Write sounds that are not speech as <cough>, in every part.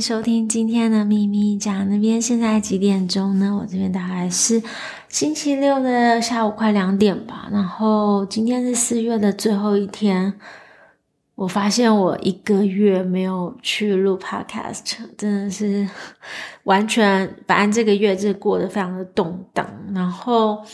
收听今天的秘密讲。那边现在几点钟呢？我这边大概是星期六的下午快两点吧。然后今天是四月的最后一天，我发现我一个月没有去录 podcast，真的是完全，反正这个月就过得非常的动荡。然后。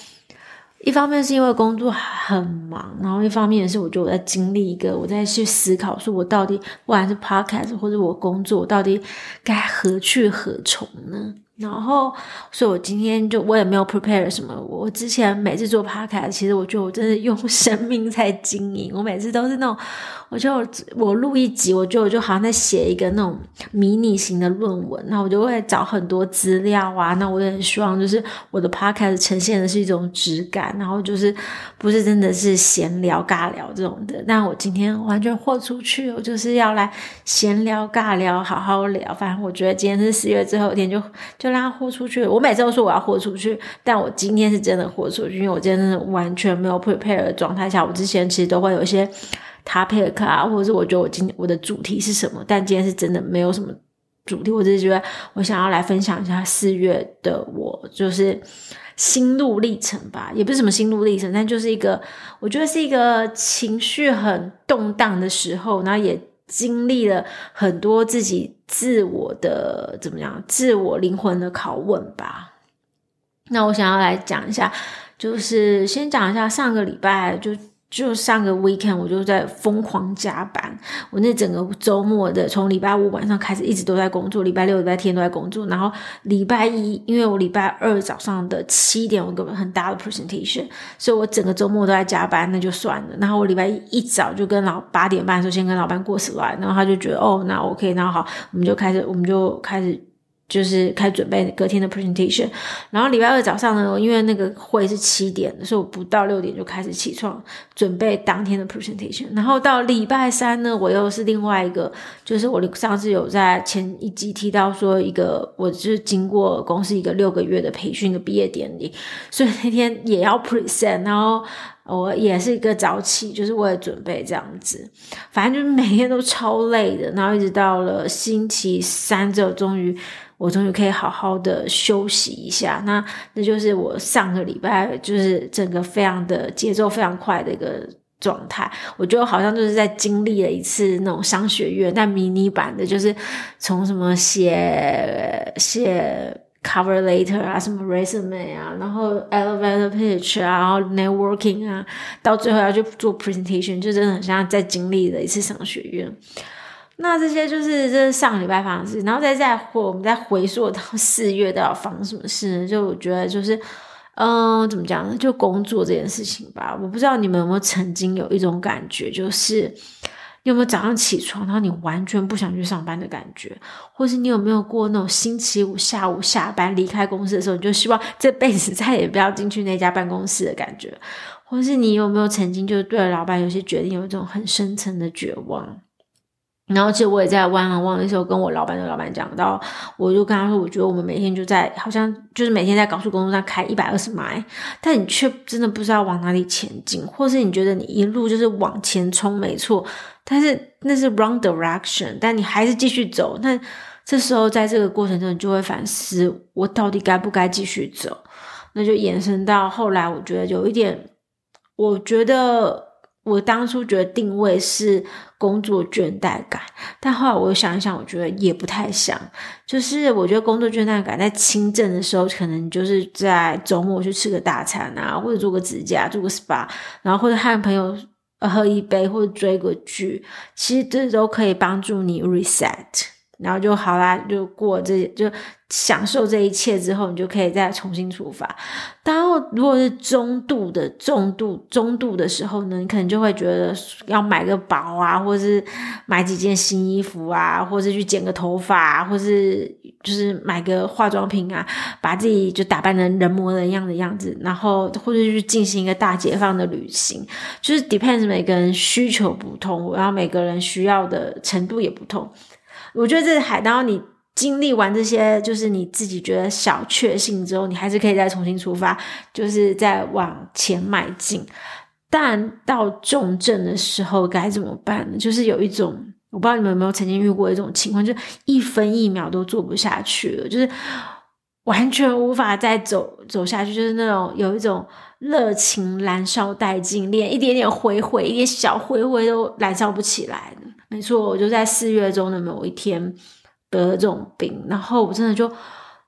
一方面是因为工作很忙，然后一方面是我觉得我在经历一个，我在去思考，说我到底不管是 podcast 或者我工作，我到底该何去何从呢？然后，所以我今天就我也没有 prepare 什么。我之前每次做 podcast，其实我觉得我真的用 <laughs> 生命在经营。我每次都是那种，我就我录一集，我就我就好像在写一个那种迷你型的论文。那我就会找很多资料啊。那我也很希望就是我的 podcast 呈现的是一种质感，然后就是不是真的是闲聊尬聊这种的。但我今天完全豁出去，我就是要来闲聊尬聊，好好聊。反正我觉得今天是四月最后一天就。就让他豁出去。我每次都说我要豁出去，但我今天是真的豁出去，因为我今天真的完全没有 prepare 的状态下。我之前其实都会有一些 topic 啊，或者是我觉得我今天我的主题是什么，但今天是真的没有什么主题。我只是觉得我想要来分享一下四月的我，就是心路历程吧，也不是什么心路历程，但就是一个我觉得是一个情绪很动荡的时候，然后也。经历了很多自己自我的怎么样，自我灵魂的拷问吧。那我想要来讲一下，就是先讲一下上个礼拜就。就上个 weekend 我就在疯狂加班，我那整个周末的从礼拜五晚上开始一直都在工作，礼拜六、礼拜天都在工作，然后礼拜一因为我礼拜二早上的七点我有个很大的 presentation，所以我整个周末都在加班，那就算了。然后我礼拜一一早就跟老八点半的时候先跟老板过 SLY，然后他就觉得哦那 OK，那好，我们就开始我们就开始。就是开始准备隔天的 presentation，然后礼拜二早上呢，因为那个会是七点，所以我不到六点就开始起床准备当天的 presentation。然后到礼拜三呢，我又是另外一个，就是我上次有在前一集提到说一个，我就是经过公司一个六个月的培训的毕业典礼，所以那天也要 present，然后我也是一个早起，就是为了准备这样子，反正就是每天都超累的，然后一直到了星期三之后，终于。我终于可以好好的休息一下，那那就是我上个礼拜就是整个非常的节奏非常快的一个状态，我觉得好像就是在经历了一次那种商学院，但迷你版的，就是从什么写写 cover later 啊，什么 resume 啊，然后 elevator pitch 啊，然后 networking 啊，到最后要去做 presentation，就真的很像在经历了一次商学院。那这些就是这是上个礼拜发生的事，然后再再回我们再回溯到四月都要发生什么事呢？就我觉得就是，嗯、怎么讲呢？就工作这件事情吧。我不知道你们有没有曾经有一种感觉，就是你有没有早上起床，然后你完全不想去上班的感觉，或是你有没有过那种星期五下午下班离开公司的时候，你就希望这辈子再也不要进去那家办公室的感觉，或是你有没有曾经就是对老板有些决定有一种很深层的绝望？然后，其实我也在 one on one 的时候跟我老板的老板讲到，我就跟他说，我觉得我们每天就在好像就是每天在高速公路上开一百二十迈，但你却真的不知道往哪里前进，或是你觉得你一路就是往前冲没错，但是那是 wrong direction，但你还是继续走。那这时候在这个过程中，你就会反思，我到底该不该继续走？那就延伸到后来，我觉得有一点，我觉得。我当初觉得定位是工作倦怠感，但后来我想一想，我觉得也不太像。就是我觉得工作倦怠感在轻症的时候，可能就是在周末去吃个大餐啊，或者做个指甲、做个 SPA，然后或者和朋友喝一杯，或者追个剧，其实这都可以帮助你 reset。然后就好啦，就过这就享受这一切之后，你就可以再重新出发。然后如果是中度的、重度、中度的时候呢，你可能就会觉得要买个包啊，或是买几件新衣服啊，或是去剪个头发啊，或是就是买个化妆品啊，把自己就打扮成人模人样的样子，然后或者去进行一个大解放的旅行。就是 depends 每个人需求不同，然后每个人需要的程度也不同。我觉得这海，然后你经历完这些，就是你自己觉得小确幸之后，你还是可以再重新出发，就是再往前迈进。但到重症的时候该怎么办呢？就是有一种我不知道你们有没有曾经遇过一种情况，就一分一秒都做不下去了，就是完全无法再走走下去，就是那种有一种热情燃烧殆尽，连一点点灰灰、一点小灰灰都燃烧不起来。没错，我就在四月中的某一天得了这种病，然后我真的就。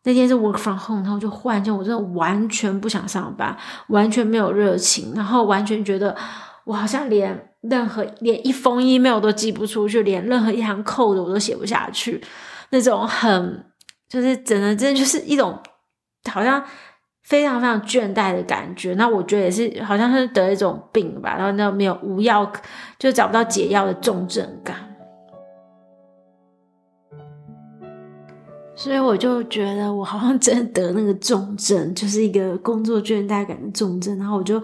那天是 work from home，然后就忽然间，我真的完全不想上班，完全没有热情，然后完全觉得我好像连任何连一封 email 都寄不出去，连任何一行 code 我都写不下去，那种很就是真的真的就是一种好像非常非常倦怠的感觉。那我觉得也是好像是得一种病吧，然后那没有无药就找不到解药的重症感。所以我就觉得我好像真的得那个重症，就是一个工作倦怠感的重症。然后我就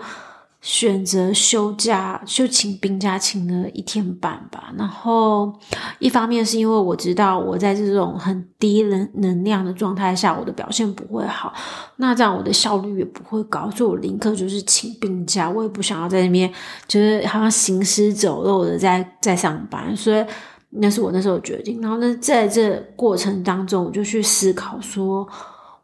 选择休假，就请病假，请了一天半吧。然后一方面是因为我知道我在这种很低能能量的状态下，我的表现不会好，那这样我的效率也不会高，所以我宁可就是请病假，我也不想要在那边就是好像行尸走肉的在在上班，所以。那是我那时候决定，然后呢，在这过程当中，我就去思考说，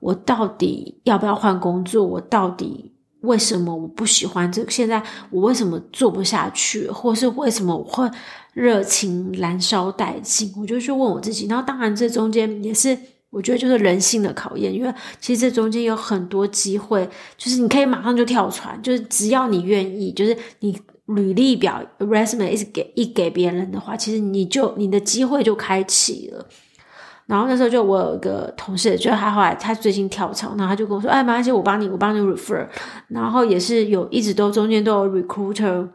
我到底要不要换工作？我到底为什么我不喜欢这？现在我为什么做不下去？或是为什么我会热情燃烧殆尽？我就去问我自己。然后，当然这中间也是我觉得就是人性的考验，因为其实这中间有很多机会，就是你可以马上就跳船，就是只要你愿意，就是你。履历表 resume 一直给一给别人的话，其实你就你的机会就开启了。然后那时候就我有一个同事，就他后来他最近跳槽，然后他就跟我说：“哎，没关系，我帮你，我帮你 refer。”然后也是有一直都中间都有 recruiter，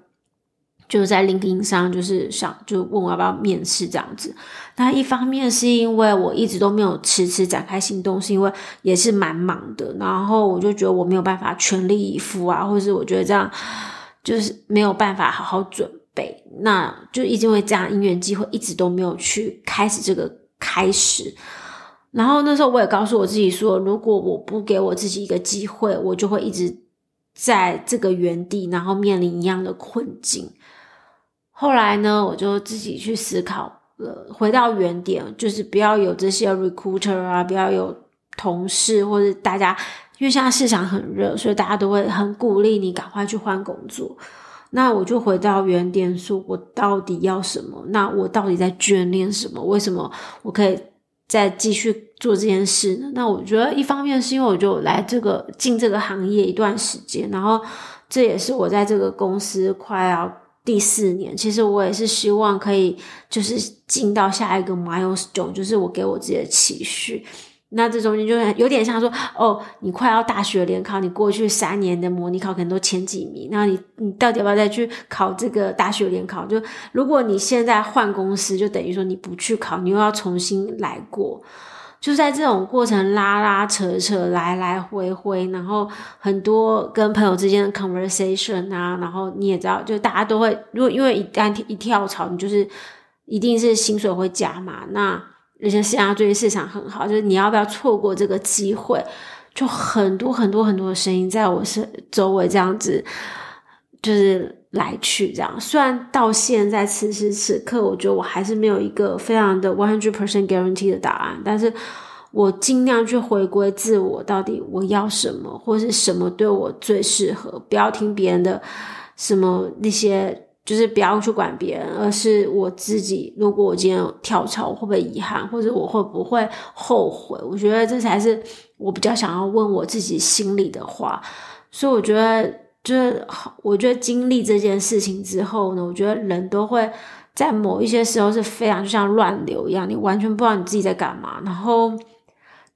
就是在 LinkedIn 上就是想就问我要不要面试这样子。那一方面是因为我一直都没有迟迟展开行动，是因为也是蛮忙的。然后我就觉得我没有办法全力以赴啊，或者是我觉得这样。就是没有办法好好准备，那就因为这样因缘机会，一直都没有去开始这个开始。然后那时候我也告诉我自己说，如果我不给我自己一个机会，我就会一直在这个原地，然后面临一样的困境。后来呢，我就自己去思考了，回到原点，就是不要有这些 recruiter 啊，不要有同事或者大家。因为现在市场很热，所以大家都会很鼓励你赶快去换工作。那我就回到原点，说我到底要什么？那我到底在眷恋什么？为什么我可以再继续做这件事呢？那我觉得一方面是因为我就来这个进这个行业一段时间，然后这也是我在这个公司快要第四年。其实我也是希望可以就是进到下一个 milestone，就是我给我自己的期许。那这中间就有点像说，哦，你快要大学联考，你过去三年的模拟考可能都前几名，那你你到底要不要再去考这个大学联考？就如果你现在换公司，就等于说你不去考，你又要重新来过。就在这种过程拉拉扯扯，来来回回，然后很多跟朋友之间的 conversation 啊，然后你也知道，就大家都会，如果因为一旦一跳槽，你就是一定是薪水会加嘛，那。那些现在最近市场很好，就是你要不要错过这个机会？就很多很多很多的声音在我身周围这样子，就是来去这样。虽然到现在此时此刻，我觉得我还是没有一个非常的 one hundred percent guarantee 的答案，但是我尽量去回归自我，到底我要什么，或是什么对我最适合，不要听别人的什么那些。就是不要去管别人，而是我自己。如果我今天跳槽，会不会遗憾，或者我会不会后悔？我觉得这才是我比较想要问我自己心里的话。所以我觉得，就是我觉得经历这件事情之后呢，我觉得人都会在某一些时候是非常就像乱流一样，你完全不知道你自己在干嘛，然后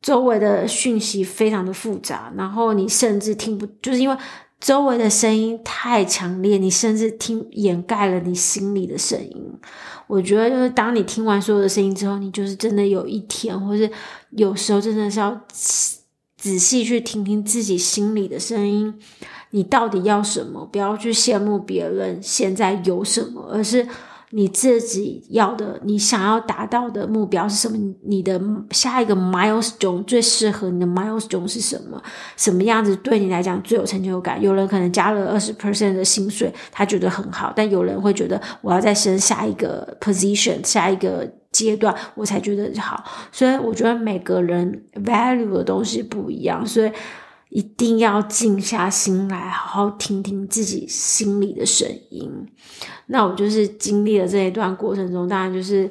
周围的讯息非常的复杂，然后你甚至听不，就是因为。周围的声音太强烈，你甚至听掩盖了你心里的声音。我觉得，就是当你听完所有的声音之后，你就是真的有一天，或是有时候真的是要仔细去听听自己心里的声音。你到底要什么？不要去羡慕别人现在有什么，而是你自己要的，你想要达到的目标是什么？你的下一个 milestone 最适合你的 milestone 是什么？什么样子对你来讲最有成就感？有人可能加了二十 percent 的薪水，他觉得很好，但有人会觉得我要再升下一个 position，下一个阶段，我才觉得好。所以我觉得每个人 value 的东西不一样，所以。一定要静下心来，好好听听自己心里的声音。那我就是经历了这一段过程中，当然就是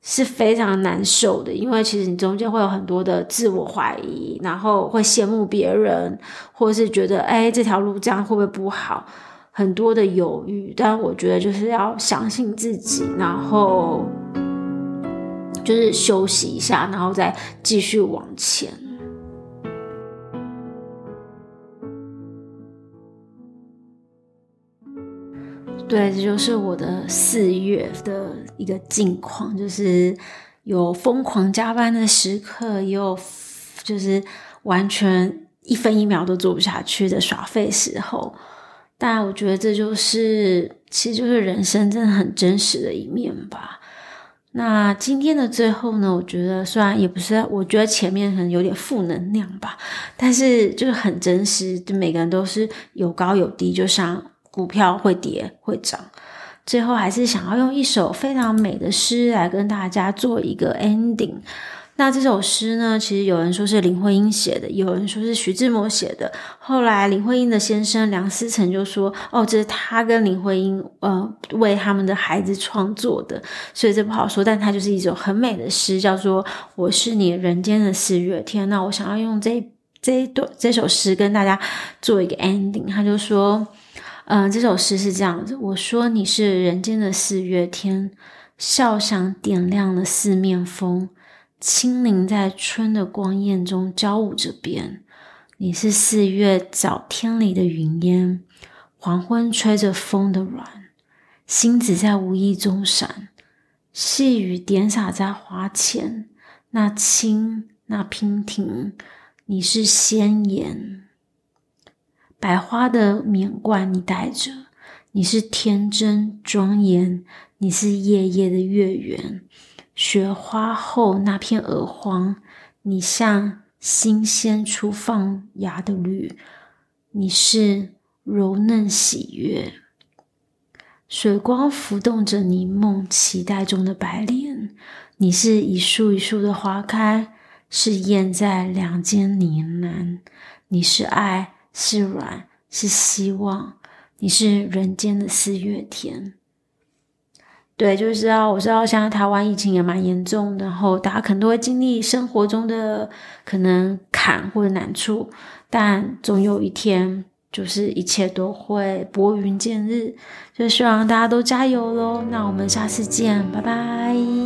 是非常难受的，因为其实你中间会有很多的自我怀疑，然后会羡慕别人，或者是觉得哎，这条路这样会不会不好？很多的犹豫。但我觉得就是要相信自己，然后就是休息一下，然后再继续往前。对，这就是我的四月的一个近况，就是有疯狂加班的时刻，也有就是完全一分一秒都做不下去的耍废时候。但我觉得这就是，其实就是人生真的很真实的一面吧。那今天的最后呢，我觉得虽然也不是，我觉得前面可能有点负能量吧，但是就是很真实，就每个人都是有高有低，就像。股票会跌会涨，最后还是想要用一首非常美的诗来跟大家做一个 ending。那这首诗呢，其实有人说是林徽因写的，有人说是徐志摩写的。后来林徽因的先生梁思成就说：“哦，这是他跟林徽因呃为他们的孩子创作的，所以这不好说。但它就是一首很美的诗，叫做《我是你人间的四月天》。那我想要用这这一段这首诗跟大家做一个 ending。他就说。嗯，这首诗是这样子。我说你是人间的四月天，笑响点亮了四面风，轻灵在春的光艳中交舞着边。你是四月早天里的云烟，黄昏吹着风的软，星子在无意中闪，细雨点洒在花前，那轻那娉婷，你是鲜艳。百花的冕冠你戴着，你是天真庄严，你是夜夜的月圆。雪花后那片鹅黄，你像新鲜初放芽的绿，你是柔嫩喜悦。水光浮动着你梦期待中的白莲，你是一树一树的花开，是燕在梁间呢喃，你是爱。是软，是希望，你是人间的四月天。对，就是要，我知道，现在台湾疫情也蛮严重的，然后大家可能都会经历生活中的可能坎或者难处，但总有一天，就是一切都会拨云见日。就希望大家都加油喽！那我们下次见，拜拜。